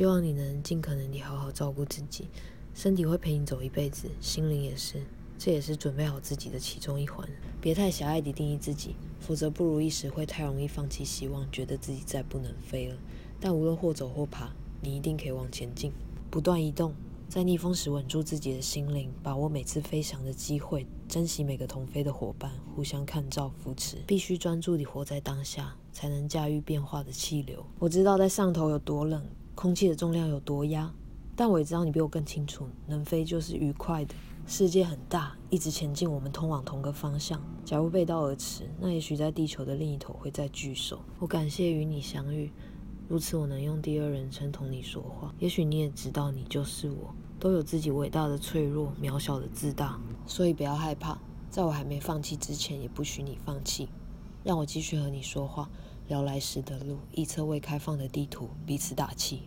希望你能尽可能地好好照顾自己，身体会陪你走一辈子，心灵也是，这也是准备好自己的其中一环。别太狭隘地定义自己，否则不如意时会太容易放弃希望，觉得自己再不能飞了。但无论或走或爬，你一定可以往前进，不断移动。在逆风时稳住自己的心灵，把握每次飞翔的机会，珍惜每个同飞的伙伴，互相看照扶持。必须专注地活在当下，才能驾驭变化的气流。我知道在上头有多冷，空气的重量有多压，但我也知道你比我更清楚，能飞就是愉快的。世界很大，一直前进，我们通往同个方向。假如背道而驰，那也许在地球的另一头会再聚首。我感谢与你相遇。如此，我能用第二人称同你说话。也许你也知道，你就是我，都有自己伟大的脆弱、渺小的自大。所以不要害怕，在我还没放弃之前，也不许你放弃。让我继续和你说话，聊来时的路，一侧未开放的地图，彼此打气。